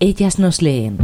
Ellas nos leen.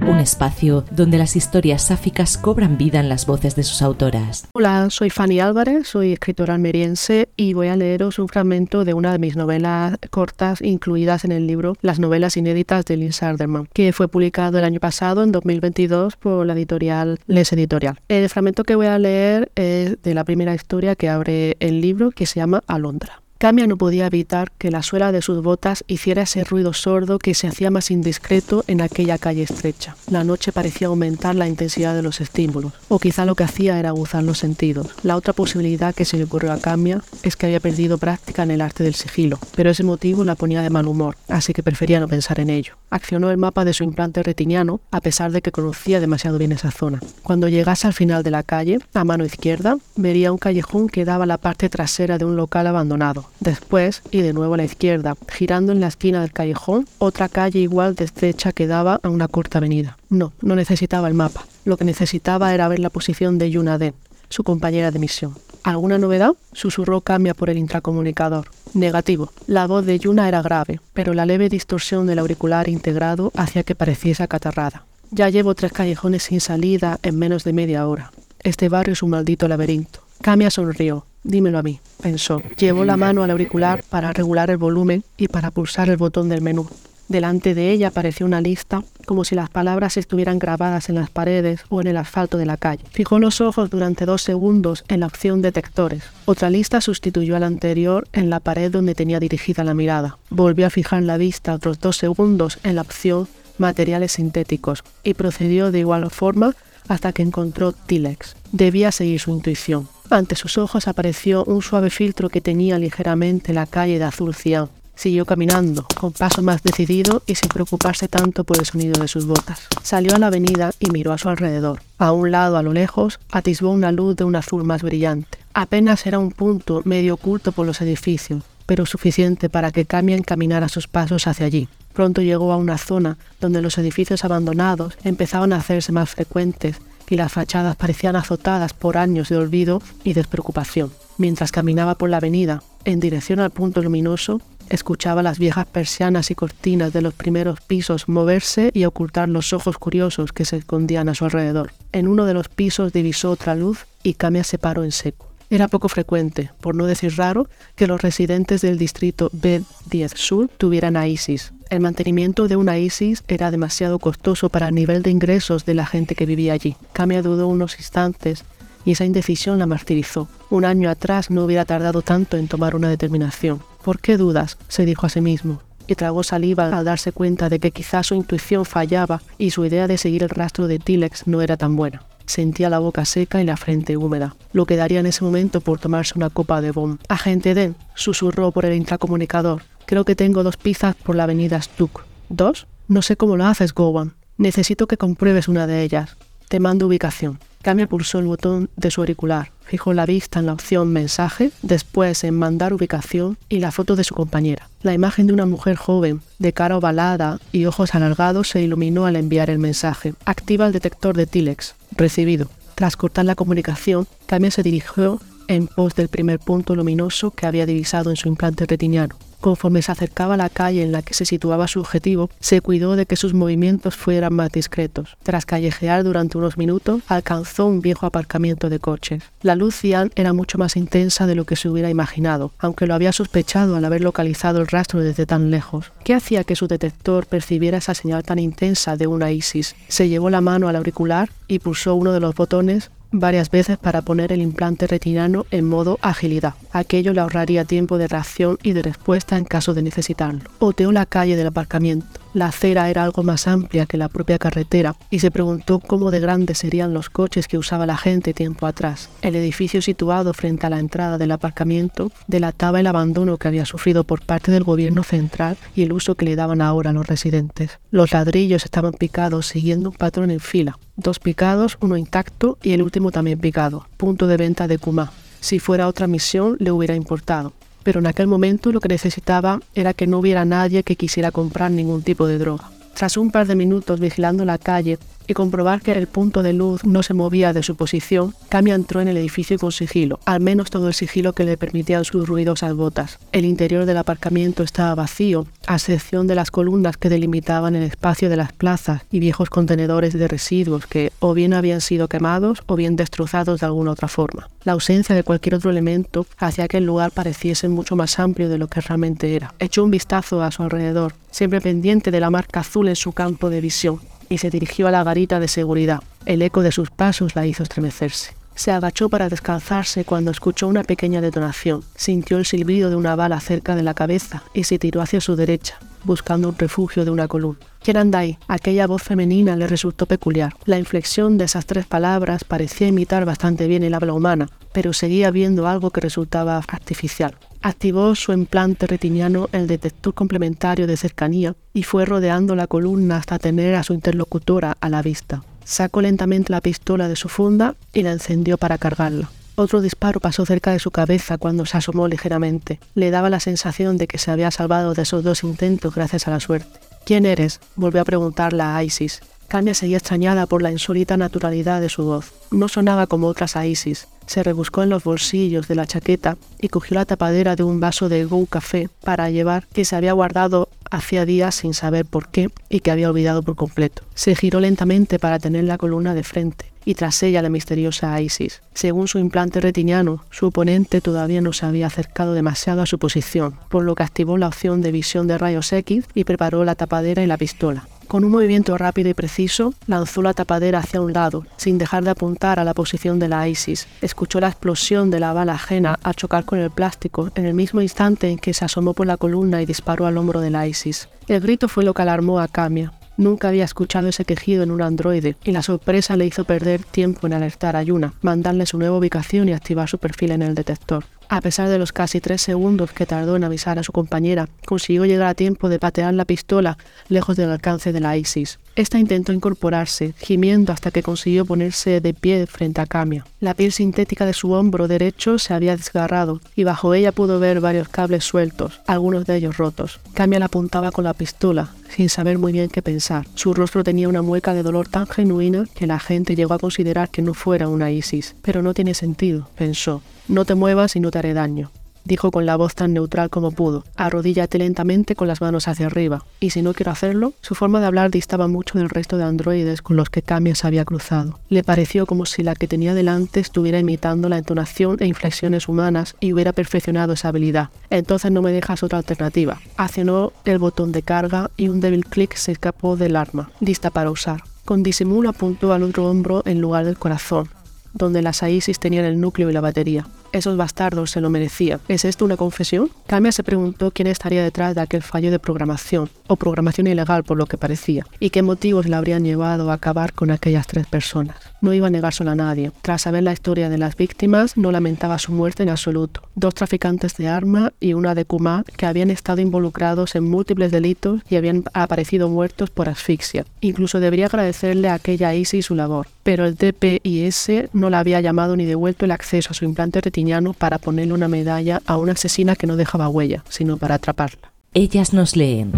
Un espacio donde las historias sáficas cobran vida en las voces de sus autoras. Hola, soy Fanny Álvarez, soy escritora almeriense y voy a leeros un fragmento de una de mis novelas cortas incluidas en el libro Las novelas inéditas de Lynn Sarderman, que fue publicado el año pasado, en 2022, por la editorial Les Editorial. El fragmento que voy a leer es de la primera historia que abre el libro, que se llama Alondra. Camia no podía evitar que la suela de sus botas hiciera ese ruido sordo que se hacía más indiscreto en aquella calle estrecha. La noche parecía aumentar la intensidad de los estímulos, o quizá lo que hacía era aguzar los sentidos. La otra posibilidad que se le ocurrió a Camia es que había perdido práctica en el arte del sigilo, pero ese motivo la ponía de mal humor, así que prefería no pensar en ello. Accionó el mapa de su implante retiniano, a pesar de que conocía demasiado bien esa zona. Cuando llegase al final de la calle, a mano izquierda, vería un callejón que daba a la parte trasera de un local abandonado. Después, y de nuevo a la izquierda, girando en la esquina del callejón, otra calle igual de estrecha que daba a una corta avenida. No, no necesitaba el mapa. Lo que necesitaba era ver la posición de Yunaden, su compañera de misión. ¿Alguna novedad? Susurró Cambia por el intracomunicador. Negativo. La voz de Yuna era grave, pero la leve distorsión del auricular integrado hacía que pareciese acatarrada. Ya llevo tres callejones sin salida en menos de media hora. Este barrio es un maldito laberinto. Camia sonrió. Dímelo a mí, pensó. Llevó la mano al auricular para regular el volumen y para pulsar el botón del menú. Delante de ella apareció una lista, como si las palabras estuvieran grabadas en las paredes o en el asfalto de la calle. Fijó los ojos durante dos segundos en la opción Detectores. Otra lista sustituyó a la anterior en la pared donde tenía dirigida la mirada. Volvió a fijar la vista otros dos segundos en la opción Materiales sintéticos y procedió de igual forma hasta que encontró Tilex. Debía seguir su intuición. Ante sus ojos apareció un suave filtro que tenía ligeramente la calle de azul cian. Siguió caminando, con paso más decidido y sin preocuparse tanto por el sonido de sus botas. Salió a la avenida y miró a su alrededor. A un lado, a lo lejos, atisbó una luz de un azul más brillante. Apenas era un punto medio oculto por los edificios, pero suficiente para que Camien caminara sus pasos hacia allí. Pronto llegó a una zona donde los edificios abandonados empezaban a hacerse más frecuentes y las fachadas parecían azotadas por años de olvido y despreocupación. Mientras caminaba por la avenida, en dirección al punto luminoso, escuchaba las viejas persianas y cortinas de los primeros pisos moverse y ocultar los ojos curiosos que se escondían a su alrededor. En uno de los pisos divisó otra luz y Camia se paró en seco. Era poco frecuente, por no decir raro, que los residentes del distrito B10 Sur tuvieran ISIS. El mantenimiento de una ISIS era demasiado costoso para el nivel de ingresos de la gente que vivía allí. Camia dudó unos instantes y esa indecisión la martirizó. Un año atrás no hubiera tardado tanto en tomar una determinación. ¿Por qué dudas? se dijo a sí mismo y tragó saliva al darse cuenta de que quizás su intuición fallaba y su idea de seguir el rastro de Tilex no era tan buena. Sentía la boca seca y la frente húmeda, lo que daría en ese momento por tomarse una copa de bomb. Agente Den, susurró por el intracomunicador. Creo que tengo dos pizzas por la avenida Stuck. ¿Dos? No sé cómo lo haces, Gowan. Necesito que compruebes una de ellas. Te mando ubicación. Camia pulsó el botón de su auricular, fijó la vista en la opción mensaje, después en mandar ubicación y la foto de su compañera. La imagen de una mujer joven, de cara ovalada y ojos alargados se iluminó al enviar el mensaje. Activa el detector de Tilex. Recibido. Tras cortar la comunicación, Camia se dirigió en pos del primer punto luminoso que había divisado en su implante retiniano. Conforme se acercaba a la calle en la que se situaba su objetivo, se cuidó de que sus movimientos fueran más discretos. Tras callejear durante unos minutos, alcanzó un viejo aparcamiento de coches. La luz cian era mucho más intensa de lo que se hubiera imaginado, aunque lo había sospechado al haber localizado el rastro desde tan lejos. ¿Qué hacía que su detector percibiera esa señal tan intensa de una ISIS? Se llevó la mano al auricular y pulsó uno de los botones varias veces para poner el implante retinano en modo agilidad. Aquello le ahorraría tiempo de reacción y de respuesta en caso de necesitarlo. Oteó la calle del aparcamiento. La acera era algo más amplia que la propia carretera y se preguntó cómo de grandes serían los coches que usaba la gente tiempo atrás. El edificio situado frente a la entrada del aparcamiento delataba el abandono que había sufrido por parte del gobierno central y el uso que le daban ahora los residentes. Los ladrillos estaban picados siguiendo un patrón en fila. Dos picados, uno intacto y el último también picado. Punto de venta de Kuma. Si fuera otra misión le hubiera importado pero en aquel momento lo que necesitaba era que no hubiera nadie que quisiera comprar ningún tipo de droga. Tras un par de minutos vigilando la calle y comprobar que el punto de luz no se movía de su posición, Cami entró en el edificio con sigilo, al menos todo el sigilo que le permitían sus ruidosas botas. El interior del aparcamiento estaba vacío, a excepción de las columnas que delimitaban el espacio de las plazas y viejos contenedores de residuos que o bien habían sido quemados o bien destrozados de alguna otra forma. La ausencia de cualquier otro elemento hacía que el lugar pareciese mucho más amplio de lo que realmente era. Echó un vistazo a su alrededor, siempre pendiente de la marca azul en su campo de visión, y se dirigió a la garita de seguridad. El eco de sus pasos la hizo estremecerse. Se agachó para descansarse cuando escuchó una pequeña detonación. Sintió el silbido de una bala cerca de la cabeza y se tiró hacia su derecha, buscando un refugio de una columna. ¿Quién anda ahí? Aquella voz femenina le resultó peculiar. La inflexión de esas tres palabras parecía imitar bastante bien el habla humana, pero seguía viendo algo que resultaba artificial. Activó su implante retiniano el detector complementario de cercanía y fue rodeando la columna hasta tener a su interlocutora a la vista. Sacó lentamente la pistola de su funda y la encendió para cargarla. Otro disparo pasó cerca de su cabeza cuando se asomó ligeramente. Le daba la sensación de que se había salvado de esos dos intentos gracias a la suerte. ¿Quién eres? volvió a preguntarla a Isis. Camia seguía extrañada por la insólita naturalidad de su voz. No sonaba como otras Isis. Se rebuscó en los bolsillos de la chaqueta y cogió la tapadera de un vaso de Go Café para llevar que se había guardado hacía días sin saber por qué y que había olvidado por completo. Se giró lentamente para tener la columna de frente y tras ella la misteriosa Isis. Según su implante retiniano, su oponente todavía no se había acercado demasiado a su posición, por lo que activó la opción de visión de rayos X y preparó la tapadera y la pistola. Con un movimiento rápido y preciso, lanzó la tapadera hacia un lado, sin dejar de apuntar a la posición de la ISIS. Escuchó la explosión de la bala ajena al chocar con el plástico en el mismo instante en que se asomó por la columna y disparó al hombro de la ISIS. El grito fue lo que alarmó a Camia. Nunca había escuchado ese quejido en un androide y la sorpresa le hizo perder tiempo en alertar a Yuna, mandarle su nueva ubicación y activar su perfil en el detector. A pesar de los casi tres segundos que tardó en avisar a su compañera, consiguió llegar a tiempo de patear la pistola lejos del alcance de la ISIS. Esta intentó incorporarse, gimiendo hasta que consiguió ponerse de pie frente a Camia. La piel sintética de su hombro derecho se había desgarrado y bajo ella pudo ver varios cables sueltos, algunos de ellos rotos. Camia la apuntaba con la pistola, sin saber muy bien qué pensar. Su rostro tenía una mueca de dolor tan genuina que la gente llegó a considerar que no fuera una ISIS. Pero no tiene sentido, pensó. No te muevas y no te haré daño dijo con la voz tan neutral como pudo. Arrodíllate lentamente con las manos hacia arriba. Y si no quiero hacerlo, su forma de hablar distaba mucho del resto de androides con los que Camia se había cruzado. Le pareció como si la que tenía delante estuviera imitando la entonación e inflexiones humanas y hubiera perfeccionado esa habilidad. Entonces no me dejas otra alternativa. Accionó el botón de carga y un débil clic se escapó del arma, lista para usar. Con disimulo apuntó al otro hombro en lugar del corazón, donde las AISIS tenían el núcleo y la batería. Esos bastardos se lo merecían. ¿Es esto una confesión? Camia se preguntó quién estaría detrás de aquel fallo de programación, o programación ilegal por lo que parecía, y qué motivos le habrían llevado a acabar con aquellas tres personas. No iba a negárselo a nadie. Tras saber la historia de las víctimas, no lamentaba su muerte en absoluto. Dos traficantes de arma y una de Kuma que habían estado involucrados en múltiples delitos y habían aparecido muertos por asfixia. Incluso debería agradecerle a aquella Isis su labor, pero el DPIS no le había llamado ni devuelto el acceso a su implante retiniano para ponerle una medalla a una asesina que no dejaba huella, sino para atraparla. Ellas nos leen.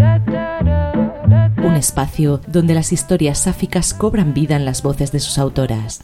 Un espacio donde las historias sáficas cobran vida en las voces de sus autoras.